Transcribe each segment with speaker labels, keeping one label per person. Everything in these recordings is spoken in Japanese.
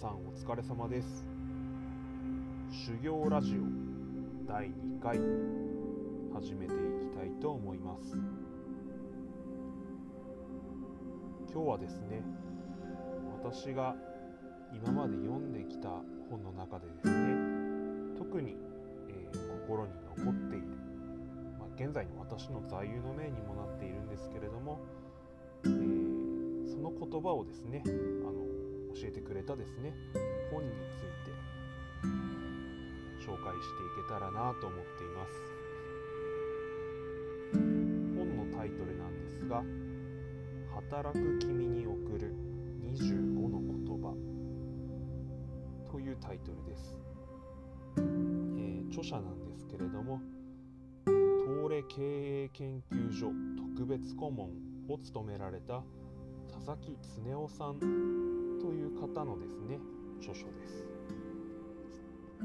Speaker 1: さんお疲れ様です。修行ラジオ第2回始めていきたいと思います。今日はですね私が今まで読んできた本の中でですね特に、えー、心に残っている、まあ、現在の私の座右の銘にもなっているんですけれども、えー、その言葉をですねあの教えてくれたですね。本について。紹介していけたらなと思っています。本のタイトルなんですが「働く君に送る25の言葉」というタイトルです、えー、著者なんですけれども東レ経営研究所特別顧問を務められた佐々木恒夫さんという方のですね著書です。あ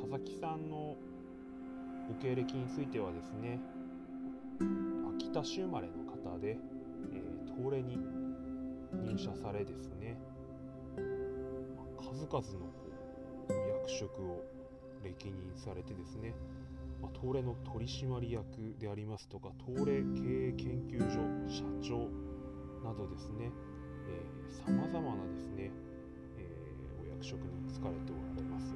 Speaker 1: 佐々木さんのご経歴についてはですね秋田市生まれの方で、えー、東レに入社されですね。数々の役職を歴任されてですね、ま、東レの取締役でありますとか東レ経営研究所社長などですねさまざまなですね、えー、お役職に就かれておられます。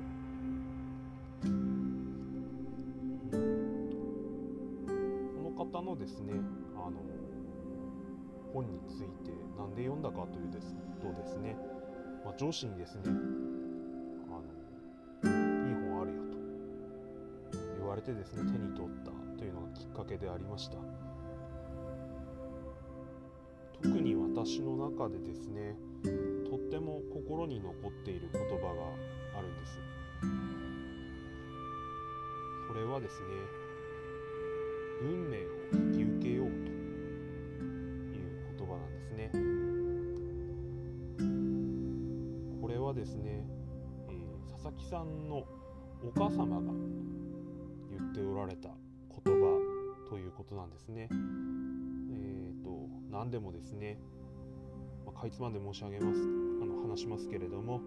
Speaker 1: この方のですねあの本について何で読んだかというですとですね、まあ、上司にですねあのいい本あるよと言われてですね手に取ったというのがきっかけでありました。私の中でですねとっても心に残っている言葉があるんですそれはですね運命を引き受けようという言葉なんですねこれはですね、えー、佐々木さんのお母様が言っておられた言葉ということなんですね。えっと何でもですね、かいつまんで申し上げますあの話しますけれども、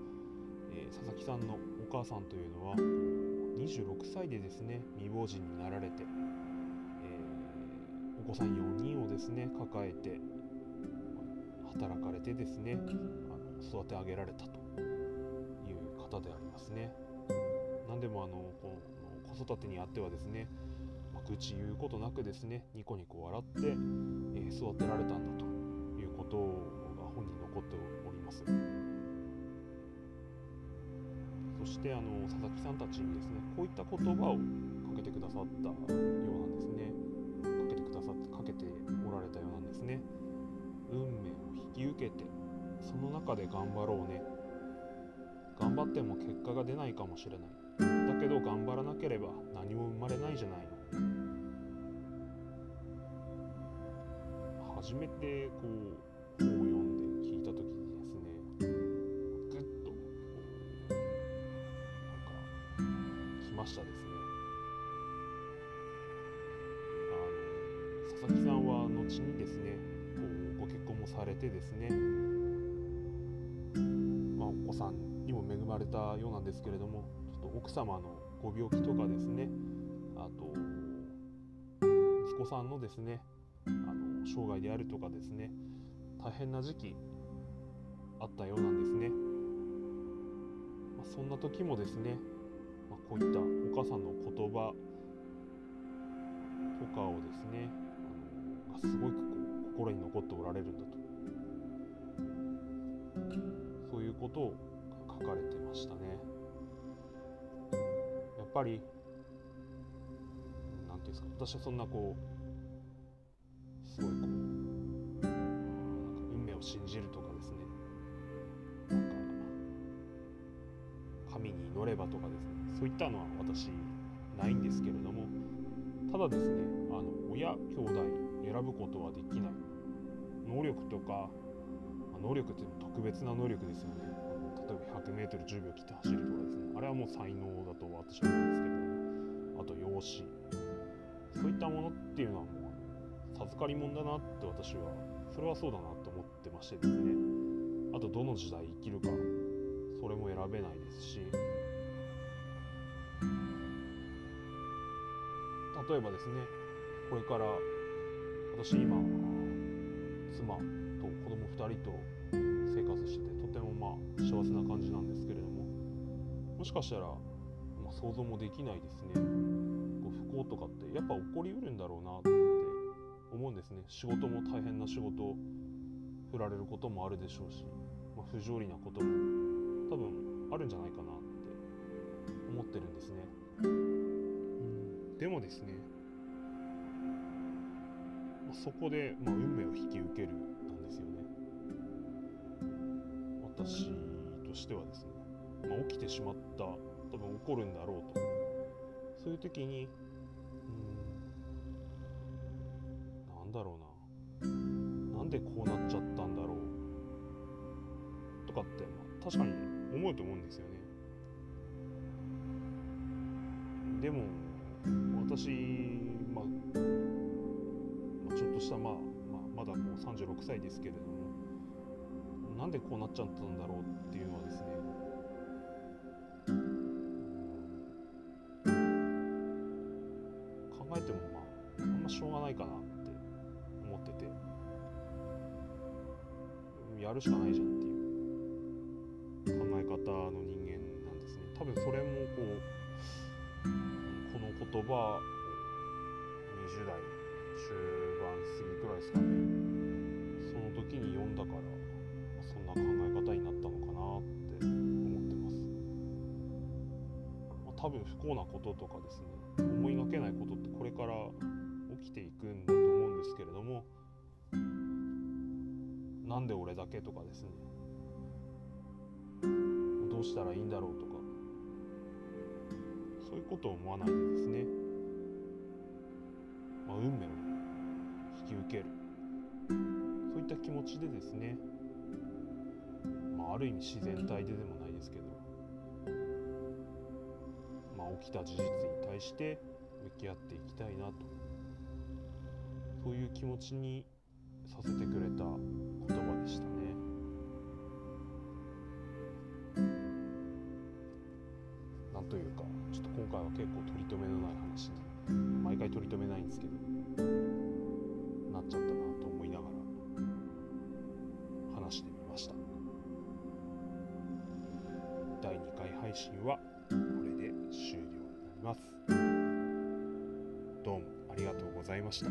Speaker 1: えー、佐々木さんのお母さんというのは26歳でですね未亡人になられて、えー、お子さん4人をですね抱えて働かれてですねあの育て上げられたという方でありますね。何でもあのこの子育てにあってはですね愚痴言うことなくですねニコニコ笑って、えー、育てられたんだとしてあの佐々木さんたちにですねこういった言葉をかけてくださったようなんですね。かけてくださってかけておられたようなんですね。運命を引き受けてその中で頑張ろうね。頑張っても結果が出ないかもしれない。だけど頑張らなければ何も生まれないじゃないの。初めてこうんは後にですねこうご結婚もされてですねまあお子さんにも恵まれたようなんですけれどもちょっと奥様のご病気とかですねあと息子さんのですねあの生涯であるとかですね大変な時期あったようなんですね、まあ、そんな時もですね、まあ、こういったお母さんの言葉とかをですねすごくこう心に残っておられるんだと。そういうことを書かれてましたね。やっぱり何ていうんですか私はそんなこうすごいこうなんか運命を信じるとかですね。なんか神に祈ればとかですね。そういったのは私ないんですけれども。ただですねあの親兄弟選ぶことはできない。能力とかまあ能力っていうのは特別な能力ですよね。例えば 100m10 秒切って走るとかですね。あれはもう才能だと私は思うんですけど。あと容姿。そういったものっていうのはもう授かり物だなって私はそれはそうだなと思ってましてですね。あとどの時代生きるかそれも選べないですし。例えばですねこれから私今妻と子供2人と生活しててとてもまあ幸せな感じなんですけれどももしかしたら、まあ、想像もできないですねこう不幸とかってやっぱ起こりうるんだろうなって思うんですね仕事も大変な仕事を振られることもあるでしょうし、まあ、不条理なことも多分あるんじゃないかなって思ってるんですね。うんでもですね、そこで、まあ、運命を引き受けるなんですよね。私としてはですね、まあ、起きてしまった多分起こるんだろうと。そういう時にうんなんだろうな。なんでこうなっちゃったんだろう。とかって、まあ、確かに思うと思うんですよね。でも私、まあ、ちょっとした、まあまあ、まだこう36歳ですけれどもなんでこうなっちゃったんだろうっていうのはですね。考えてもまああんましょうがないかなって思ってて。やるしかないじゃんっていう。考え方の人間なんですね。多分それもこうこの言葉20代中盤過ぎくらいですかね。その時に読んだからそんな考え方になったのかなって思ってます、まあ、多分不幸なこととかですね思いがけないことってこれから起きていくんだと思うんですけれどもなんで俺だけとかですねどうしたらいいんだろうとかそういうことを思わないでですね、まあ、運命をき受ける。そういった気持ちでですね、まあ、ある意味自然体ででもないですけど、まあ、起きた事実に対して向き合っていきたいなと。そういう気持ちにさせてくれた言葉でしたね。なんというかちょっと今回は結構取り留めのない話に毎回取り留めないんですけど。ちゃったなと思いながら話してみました。第2回配信はこれで終了になります。どうもありがとうございました。